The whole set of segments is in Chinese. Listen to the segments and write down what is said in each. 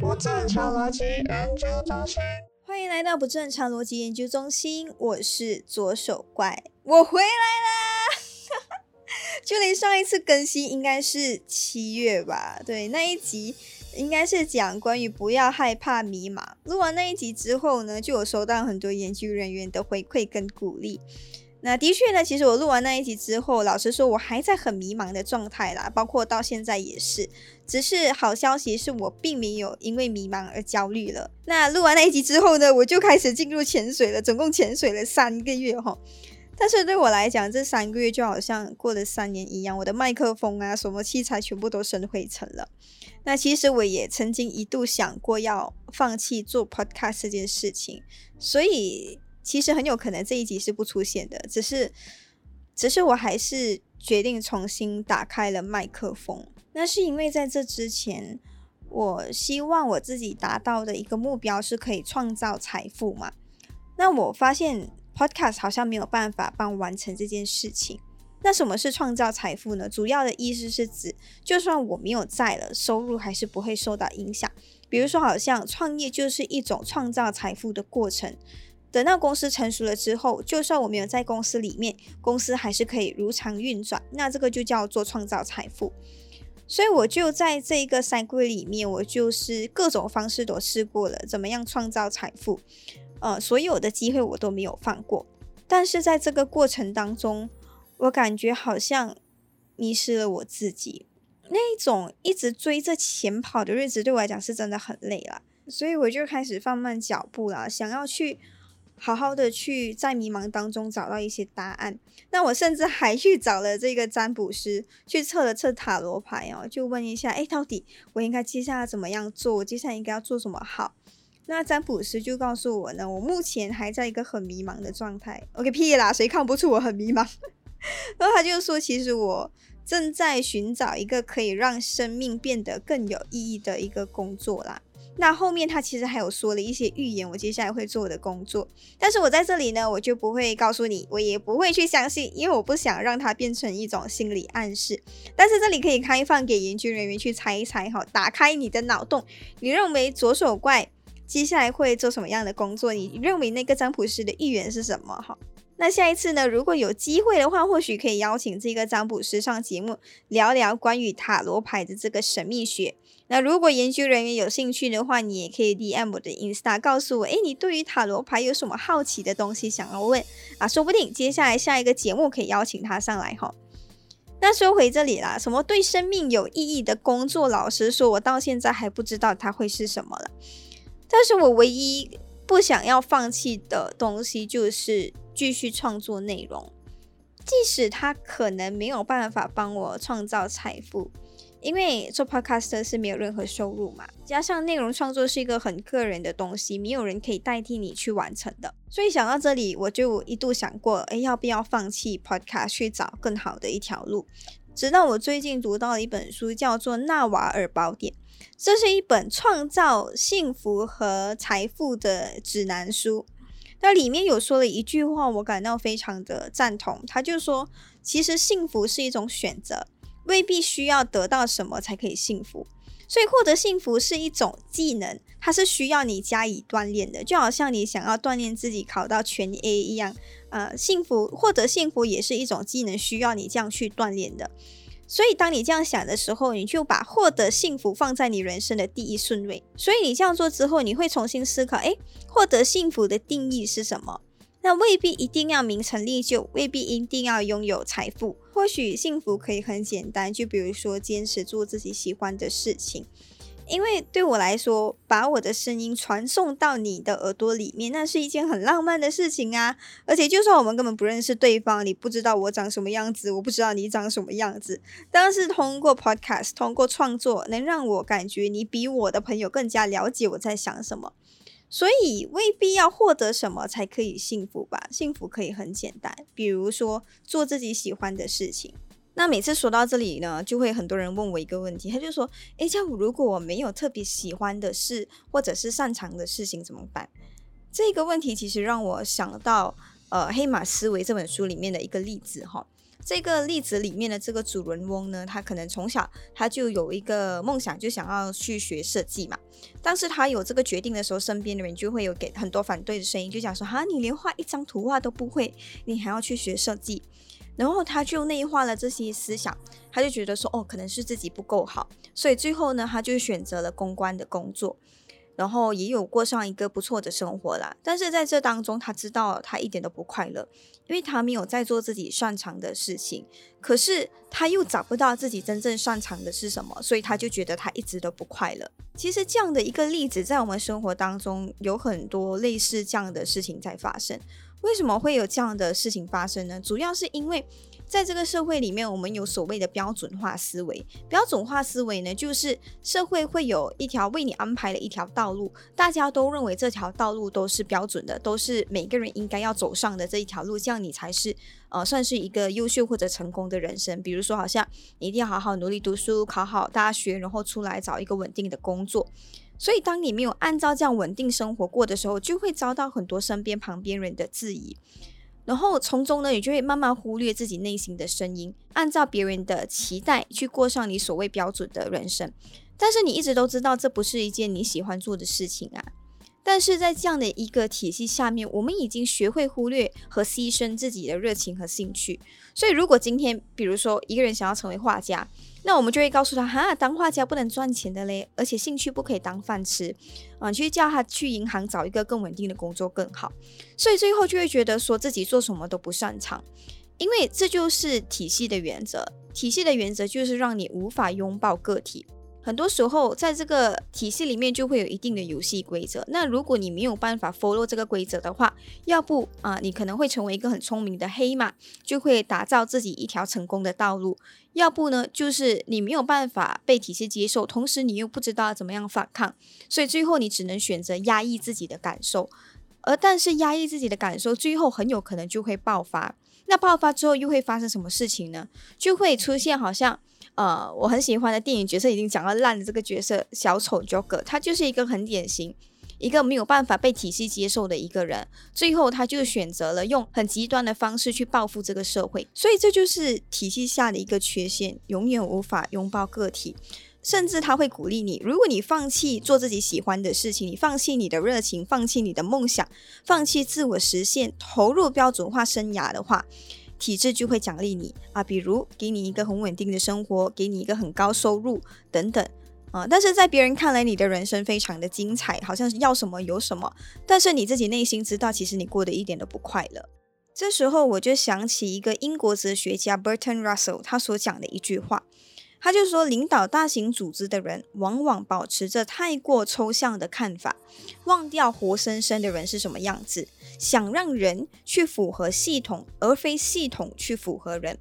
不正常逻辑研究中心。欢迎来到不正常逻辑研究中心，我是左手怪，我回来啦！距离上一次更新应该是七月吧？对，那一集应该是讲关于不要害怕迷茫。录完那一集之后呢，就有收到很多研究人员的回馈跟鼓励。那的确呢，其实我录完那一集之后，老实说，我还在很迷茫的状态啦，包括到现在也是。只是好消息是我并没有因为迷茫而焦虑了。那录完那一集之后呢，我就开始进入潜水了，总共潜水了三个月哈。但是对我来讲，这三个月就好像过了三年一样，我的麦克风啊，什么器材全部都生灰尘了。那其实我也曾经一度想过要放弃做 podcast 这件事情，所以。其实很有可能这一集是不出现的，只是，只是我还是决定重新打开了麦克风。那是因为在这之前，我希望我自己达到的一个目标是可以创造财富嘛。那我发现 Podcast 好像没有办法帮完成这件事情。那什么是创造财富呢？主要的意思是指，就算我没有在了，收入还是不会受到影响。比如说，好像创业就是一种创造财富的过程。等到公司成熟了之后，就算我没有在公司里面，公司还是可以如常运转。那这个就叫做创造财富。所以我就在这一个三个月里面，我就是各种方式都试过了，怎么样创造财富？呃，所有的机会我都没有放过。但是在这个过程当中，我感觉好像迷失了我自己。那种一直追着钱跑的日子，对我来讲是真的很累了。所以我就开始放慢脚步了，想要去。好好的去在迷茫当中找到一些答案。那我甚至还去找了这个占卜师，去测了测塔罗牌哦，就问一下，哎，到底我应该接下来怎么样做？我接下来应该要做什么好？那占卜师就告诉我呢，我目前还在一个很迷茫的状态。OK，屁啦，谁看不出我很迷茫？然后他就说，其实我正在寻找一个可以让生命变得更有意义的一个工作啦。那后面他其实还有说了一些预言，我接下来会做的工作，但是我在这里呢，我就不会告诉你，我也不会去相信，因为我不想让它变成一种心理暗示。但是这里可以开放给研究人员去猜一猜哈，打开你的脑洞，你认为左手怪接下来会做什么样的工作？你认为那个占卜师的预言是什么？哈？那下一次呢？如果有机会的话，或许可以邀请这个占卜师上节目，聊聊关于塔罗牌的这个神秘学。那如果研究人员有兴趣的话，你也可以 DM 我的 Insta 告诉我，诶，你对于塔罗牌有什么好奇的东西想要问啊？说不定接下来下一个节目可以邀请他上来哈。那说回这里啦，什么对生命有意义的工作？老实说，我到现在还不知道它会是什么了。但是我唯一不想要放弃的东西就是。继续创作内容，即使他可能没有办法帮我创造财富，因为做 podcast 是没有任何收入嘛。加上内容创作是一个很个人的东西，没有人可以代替你去完成的。所以想到这里，我就一度想过，哎，要不要放弃 podcast 去找更好的一条路？直到我最近读到了一本书，叫做《纳瓦尔宝典》，这是一本创造幸福和财富的指南书。那里面有说了一句话，我感到非常的赞同。他就说，其实幸福是一种选择，未必需要得到什么才可以幸福。所以获得幸福是一种技能，它是需要你加以锻炼的，就好像你想要锻炼自己考到全 A 一样。呃，幸福获得幸福也是一种技能，需要你这样去锻炼的。所以，当你这样想的时候，你就把获得幸福放在你人生的第一顺位。所以，你这样做之后，你会重新思考：诶，获得幸福的定义是什么？那未必一定要名成利就，未必一定要拥有财富。或许幸福可以很简单，就比如说坚持做自己喜欢的事情。因为对我来说，把我的声音传送到你的耳朵里面，那是一件很浪漫的事情啊！而且，就算我们根本不认识对方，你不知道我长什么样子，我不知道你长什么样子，但是通过 Podcast，通过创作，能让我感觉你比我的朋友更加了解我在想什么。所以，未必要获得什么才可以幸福吧？幸福可以很简单，比如说做自己喜欢的事情。那每次说到这里呢，就会很多人问我一个问题，他就说：“诶，这样如果我没有特别喜欢的事，或者是擅长的事情怎么办？”这个问题其实让我想到，呃，《黑马思维》这本书里面的一个例子哈。这个例子里面的这个主人翁呢，他可能从小他就有一个梦想，就想要去学设计嘛。但是他有这个决定的时候，身边的人就会有给很多反对的声音，就讲说：哈，你连画一张图画都不会，你还要去学设计？然后他就内化了这些思想，他就觉得说：哦，可能是自己不够好，所以最后呢，他就选择了公关的工作。然后也有过上一个不错的生活啦，但是在这当中，他知道他一点都不快乐，因为他没有在做自己擅长的事情，可是他又找不到自己真正擅长的是什么，所以他就觉得他一直都不快乐。其实这样的一个例子，在我们生活当中有很多类似这样的事情在发生。为什么会有这样的事情发生呢？主要是因为。在这个社会里面，我们有所谓的标准化思维。标准化思维呢，就是社会会有一条为你安排了一条道路，大家都认为这条道路都是标准的，都是每个人应该要走上的这一条路，这样你才是呃算是一个优秀或者成功的人生。比如说，好像你一定要好好努力读书，考好大学，然后出来找一个稳定的工作。所以，当你没有按照这样稳定生活过的时候，就会遭到很多身边旁边人的质疑。然后从中呢，你就会慢慢忽略自己内心的声音，按照别人的期待去过上你所谓标准的人生。但是你一直都知道这不是一件你喜欢做的事情啊。但是在这样的一个体系下面，我们已经学会忽略和牺牲自己的热情和兴趣。所以，如果今天比如说一个人想要成为画家，那我们就会告诉他，哈，当画家不能赚钱的嘞，而且兴趣不可以当饭吃，啊，去叫他去银行找一个更稳定的工作更好。所以最后就会觉得说自己做什么都不擅长，因为这就是体系的原则。体系的原则就是让你无法拥抱个体。很多时候，在这个体系里面就会有一定的游戏规则。那如果你没有办法 follow 这个规则的话，要不啊，你可能会成为一个很聪明的黑马，就会打造自己一条成功的道路；要不呢，就是你没有办法被体系接受，同时你又不知道怎么样反抗，所以最后你只能选择压抑自己的感受。而但是压抑自己的感受，最后很有可能就会爆发。那爆发之后又会发生什么事情呢？就会出现好像。呃，我很喜欢的电影角色已经讲到烂的这个角色小丑 Joker，他就是一个很典型，一个没有办法被体系接受的一个人，最后他就选择了用很极端的方式去报复这个社会，所以这就是体系下的一个缺陷，永远无法拥抱个体，甚至他会鼓励你，如果你放弃做自己喜欢的事情，你放弃你的热情，放弃你的梦想，放弃自我实现，投入标准化生涯的话。体制就会奖励你啊，比如给你一个很稳定的生活，给你一个很高收入等等啊。但是在别人看来，你的人生非常的精彩，好像是要什么有什么。但是你自己内心知道，其实你过得一点都不快乐。这时候我就想起一个英国哲学家 Bertrand Russell 他所讲的一句话，他就说，领导大型组织的人往往保持着太过抽象的看法，忘掉活生生的人是什么样子。想让人去符合系统，而非系统去符合人。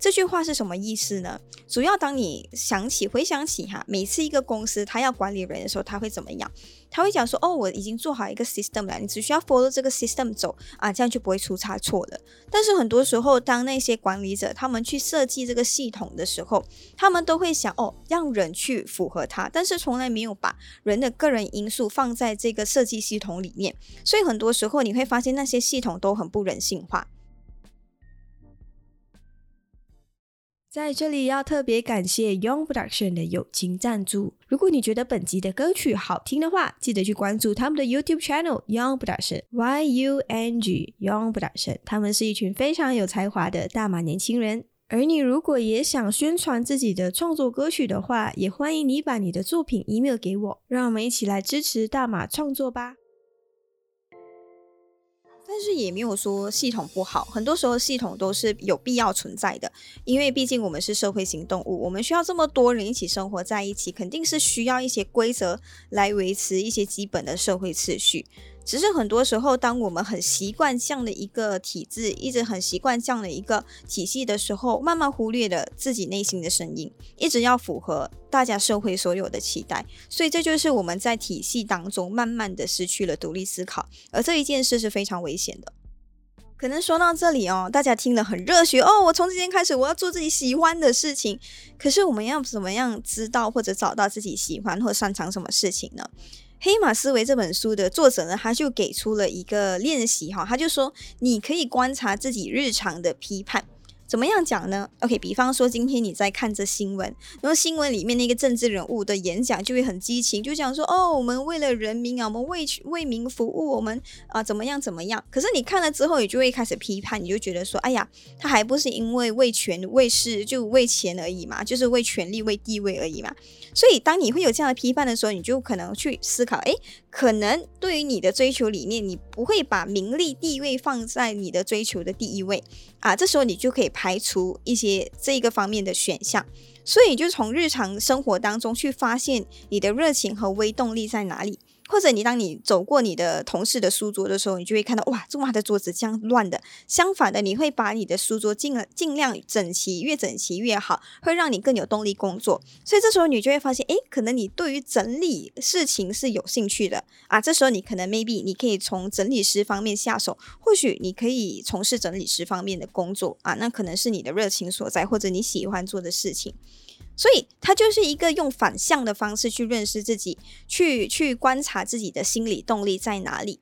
这句话是什么意思呢？主要当你想起、回想起哈，每次一个公司他要管理人的时候，他会怎么样？他会讲说：“哦，我已经做好一个 system 了，你只需要 follow 这个 system 走啊，这样就不会出差错了。”但是很多时候，当那些管理者他们去设计这个系统的时候，他们都会想：“哦，让人去符合它。”但是从来没有把人的个人因素放在这个设计系统里面，所以很多时候你会发现那些系统都很不人性化。在这里要特别感谢 Young Production 的友情赞助。如果你觉得本集的歌曲好听的话，记得去关注他们的 YouTube channel Young Production Y U N G Young Production。他们是一群非常有才华的大马年轻人。而你如果也想宣传自己的创作歌曲的话，也欢迎你把你的作品 email 给我，让我们一起来支持大马创作吧。但是也没有说系统不好，很多时候系统都是有必要存在的，因为毕竟我们是社会型动物，我们需要这么多人一起生活在一起，肯定是需要一些规则来维持一些基本的社会秩序。只是很多时候，当我们很习惯这样的一个体制，一直很习惯这样的一个体系的时候，慢慢忽略了自己内心的声音，一直要符合大家社会所有的期待，所以这就是我们在体系当中慢慢的失去了独立思考，而这一件事是非常危险的。可能说到这里哦，大家听了很热血哦，我从今天开始我要做自己喜欢的事情。可是我们要怎么样知道或者找到自己喜欢或擅长什么事情呢？《黑马思维》这本书的作者呢，他就给出了一个练习哈，他就说你可以观察自己日常的批判，怎么样讲呢？OK，比方说今天你在看着新闻，然后新闻里面那个政治人物的演讲就会很激情，就讲说哦，我们为了人民啊，我们为为民服务，我们啊怎么样怎么样。可是你看了之后，你就会开始批判，你就觉得说，哎呀，他还不是因为为权为势就为钱而已嘛，就是为权力为地位而已嘛。所以当你会有这样的批判的时候，你就可能去思考，哎，可能对于你的追求理念，你不会把名利地位放在你的追求的第一位啊。这时候你就可以。排除一些这个方面的选项，所以就从日常生活当中去发现你的热情和微动力在哪里。或者你当你走过你的同事的书桌的时候，你就会看到哇，这么大的桌子这样乱的。相反的，你会把你的书桌尽尽量整齐，越整齐越好，会让你更有动力工作。所以这时候你就会发现，诶，可能你对于整理事情是有兴趣的啊。这时候你可能 maybe 你可以从整理师方面下手，或许你可以从事整理师方面的工作啊，那可能是你的热情所在，或者你喜欢做的事情。所以，他就是一个用反向的方式去认识自己，去去观察自己的心理动力在哪里。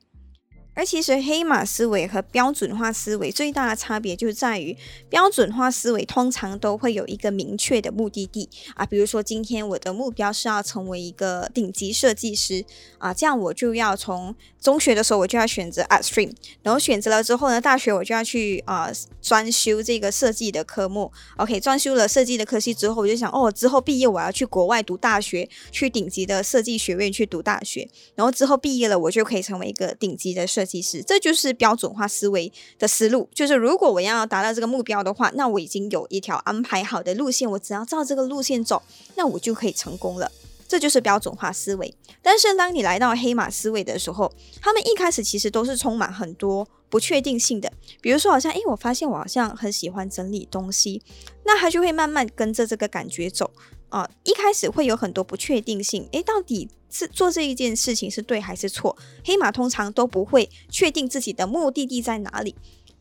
而其实黑马思维和标准化思维最大的差别就在于，标准化思维通常都会有一个明确的目的地啊，比如说今天我的目标是要成为一个顶级设计师啊，这样我就要从中学的时候我就要选择 art stream，然后选择了之后呢，大学我就要去啊专修这个设计的科目，OK，专修了设计的科系之后，我就想哦，之后毕业我要去国外读大学，去顶级的设计学院去读大学，然后之后毕业了我就可以成为一个顶级的设。其实这就是标准化思维的思路，就是如果我要达到这个目标的话，那我已经有一条安排好的路线，我只要照这个路线走，那我就可以成功了。这就是标准化思维。但是当你来到黑马思维的时候，他们一开始其实都是充满很多不确定性的。比如说，好像诶，我发现我好像很喜欢整理东西，那他就会慢慢跟着这个感觉走。啊，一开始会有很多不确定性，诶，到底是做这一件事情是对还是错？黑马通常都不会确定自己的目的地在哪里，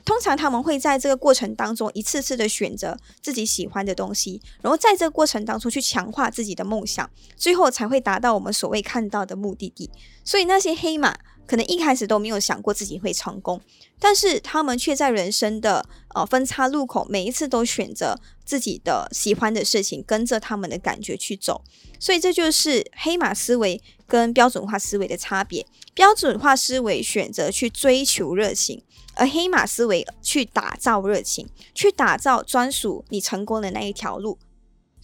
通常他们会在这个过程当中一次次的选择自己喜欢的东西，然后在这个过程当中去强化自己的梦想，最后才会达到我们所谓看到的目的地。所以那些黑马。可能一开始都没有想过自己会成功，但是他们却在人生的呃分叉路口，每一次都选择自己的喜欢的事情，跟着他们的感觉去走。所以这就是黑马思维跟标准化思维的差别。标准化思维选择去追求热情，而黑马思维去打造热情，去打造专属你成功的那一条路。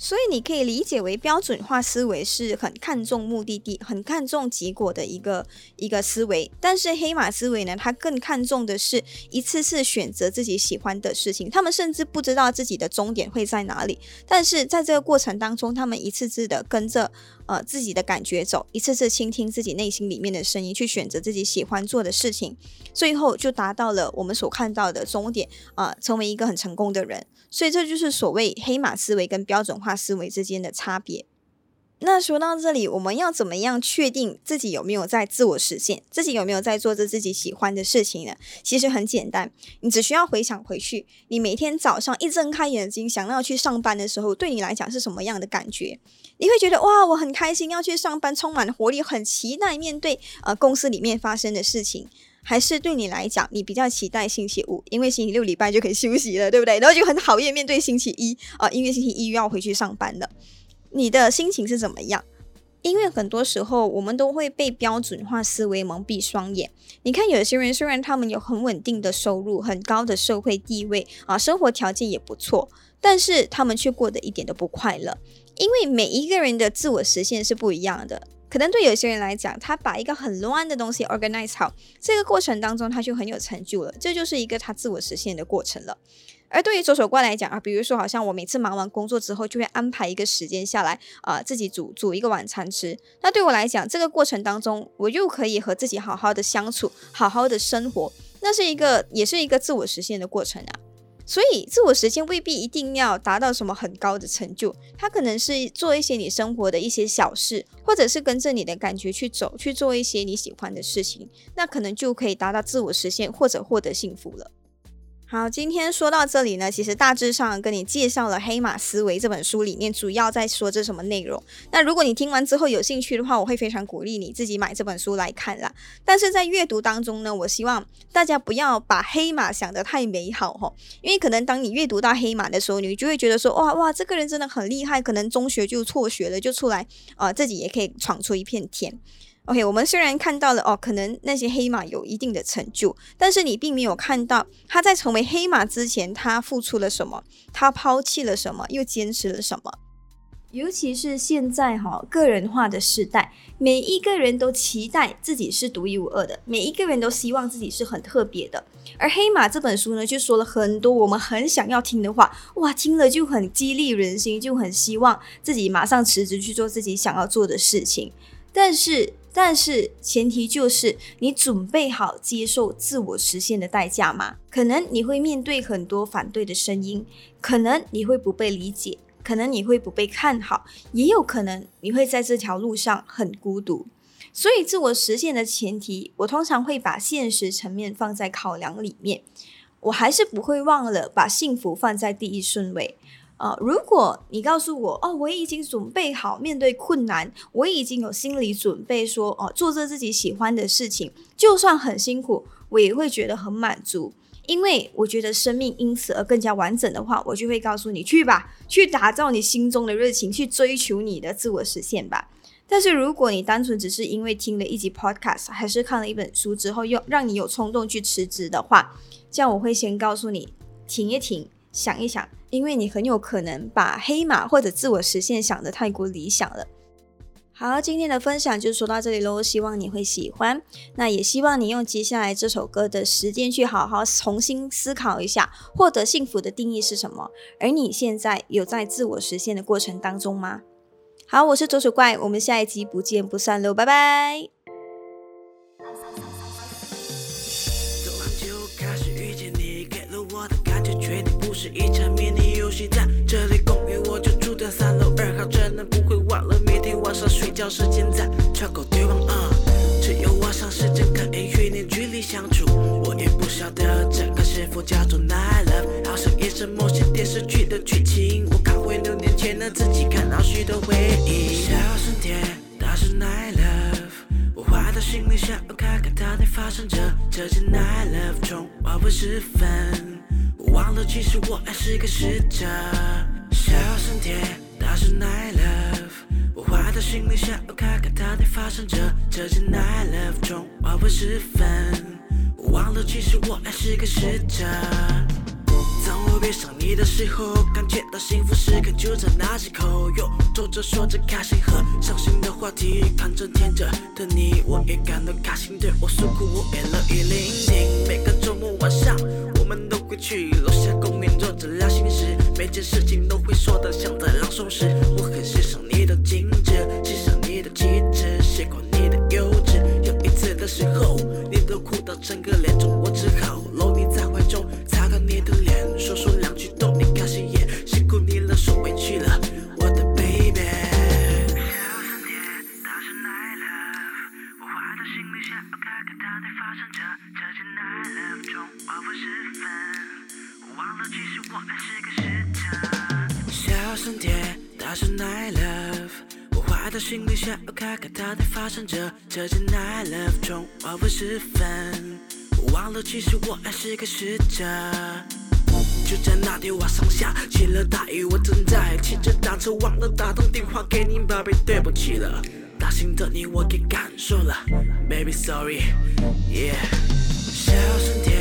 所以你可以理解为标准化思维是很看重目的地、很看重结果的一个一个思维，但是黑马思维呢，它更看重的是一次次选择自己喜欢的事情。他们甚至不知道自己的终点会在哪里，但是在这个过程当中，他们一次次的跟着呃自己的感觉走，一次次倾听自己内心里面的声音，去选择自己喜欢做的事情，最后就达到了我们所看到的终点啊，成为一个很成功的人。所以这就是所谓黑马思维跟标准化思维之间的差别。那说到这里，我们要怎么样确定自己有没有在自我实现，自己有没有在做着自己喜欢的事情呢？其实很简单，你只需要回想回去，你每天早上一睁开眼睛，想要去上班的时候，对你来讲是什么样的感觉？你会觉得哇，我很开心要去上班，充满活力，很期待面对呃公司里面发生的事情。还是对你来讲，你比较期待星期五，因为星期六礼拜就可以 休息了，对不对？然后就很讨厌面对星期一啊，因为星期一又要回去上班了。你的心情是怎么样？因为很多时候我们都会被标准化思维蒙蔽双眼。你看，有些人虽然他们有很稳定的收入、很高的社会地位啊，生活条件也不错，但是他们却过得一点都不快乐。因为每一个人的自我实现是不一样的。可能对有些人来讲，他把一个很乱的东西 organize 好，这个过程当中他就很有成就了，这就是一个他自我实现的过程了。而对于左手怪来讲啊，比如说好像我每次忙完工作之后，就会安排一个时间下来啊，自己煮煮一个晚餐吃。那对我来讲，这个过程当中，我又可以和自己好好的相处，好好的生活，那是一个也是一个自我实现的过程啊。所以，自我实现未必一定要达到什么很高的成就，它可能是做一些你生活的一些小事，或者是跟着你的感觉去走，去做一些你喜欢的事情，那可能就可以达到自我实现或者获得幸福了。好，今天说到这里呢，其实大致上跟你介绍了《黑马思维》这本书里面主要在说这什么内容。那如果你听完之后有兴趣的话，我会非常鼓励你自己买这本书来看啦。但是在阅读当中呢，我希望大家不要把黑马想得太美好哈，因为可能当你阅读到黑马的时候，你就会觉得说哇哇，这个人真的很厉害，可能中学就辍学了，就出来啊，自己也可以闯出一片天。OK，我们虽然看到了哦，可能那些黑马有一定的成就，但是你并没有看到他在成为黑马之前，他付出了什么，他抛弃了什么，又坚持了什么。尤其是现在哈，个人化的时代，每一个人都期待自己是独一无二的，每一个人都希望自己是很特别的。而《黑马》这本书呢，就说了很多我们很想要听的话，哇，听了就很激励人心，就很希望自己马上辞职去做自己想要做的事情。但是，但是前提就是你准备好接受自我实现的代价吗？可能你会面对很多反对的声音，可能你会不被理解，可能你会不被看好，也有可能你会在这条路上很孤独。所以，自我实现的前提，我通常会把现实层面放在考量里面，我还是不会忘了把幸福放在第一顺位。呃，如果你告诉我哦，我已经准备好面对困难，我已经有心理准备，说哦，做着自己喜欢的事情，就算很辛苦，我也会觉得很满足，因为我觉得生命因此而更加完整的话，我就会告诉你去吧，去打造你心中的热情，去追求你的自我实现吧。但是如果你单纯只是因为听了一集 podcast，还是看了一本书之后，又让你有冲动去辞职的话，这样我会先告诉你停一停，想一想。因为你很有可能把黑马或者自我实现想的太过理想了。好，今天的分享就说到这里喽，希望你会喜欢。那也希望你用接下来这首歌的时间去好好重新思考一下，获得幸福的定义是什么？而你现在有在自我实现的过程当中吗？好，我是左手怪，我们下一集不见不散喽，拜拜。是一场迷你游戏，在这里公寓我就住在三楼二号，真的不会忘了每天晚上睡觉时间在窗口对望啊。只有晚上时间可以与你距离相处，我也不晓得这个是否叫做 night love，好像也是某些电视剧的剧情。我看回六年前的自己，看到许多回忆。小声点，大声 night love，我坏的心里想要看看到底发生着这件 night love 中晚会时分。忘了，其实我还是个使者。小声点，大声 I love。我坏的心里想要看看到底发生着这件 I love 中晚会时分。忘了，其实我还是个使者。当我闭上你的时候，感觉到幸福时刻就在那几口。又走着说着开心和伤心的话题，看着天真的你，我也感到开心。对我诉苦，我也乐意聆听。每个周末晚上。去楼下公园坐着聊心事，每件事情都会说的像在朗诵时。我很欣赏你的精致，欣赏你的气质，喜欢你的幼稚。有一次的时候，你都哭到整个脸肿，我只好这只 night love 中黄昏时分。忘了，其实我还是个使者。就在那天晚上下起了大雨，我正在骑着单车，忘了打通电话给你，宝贝，对不起了。大心的你我给感受了，baby sorry，yeah。小声点。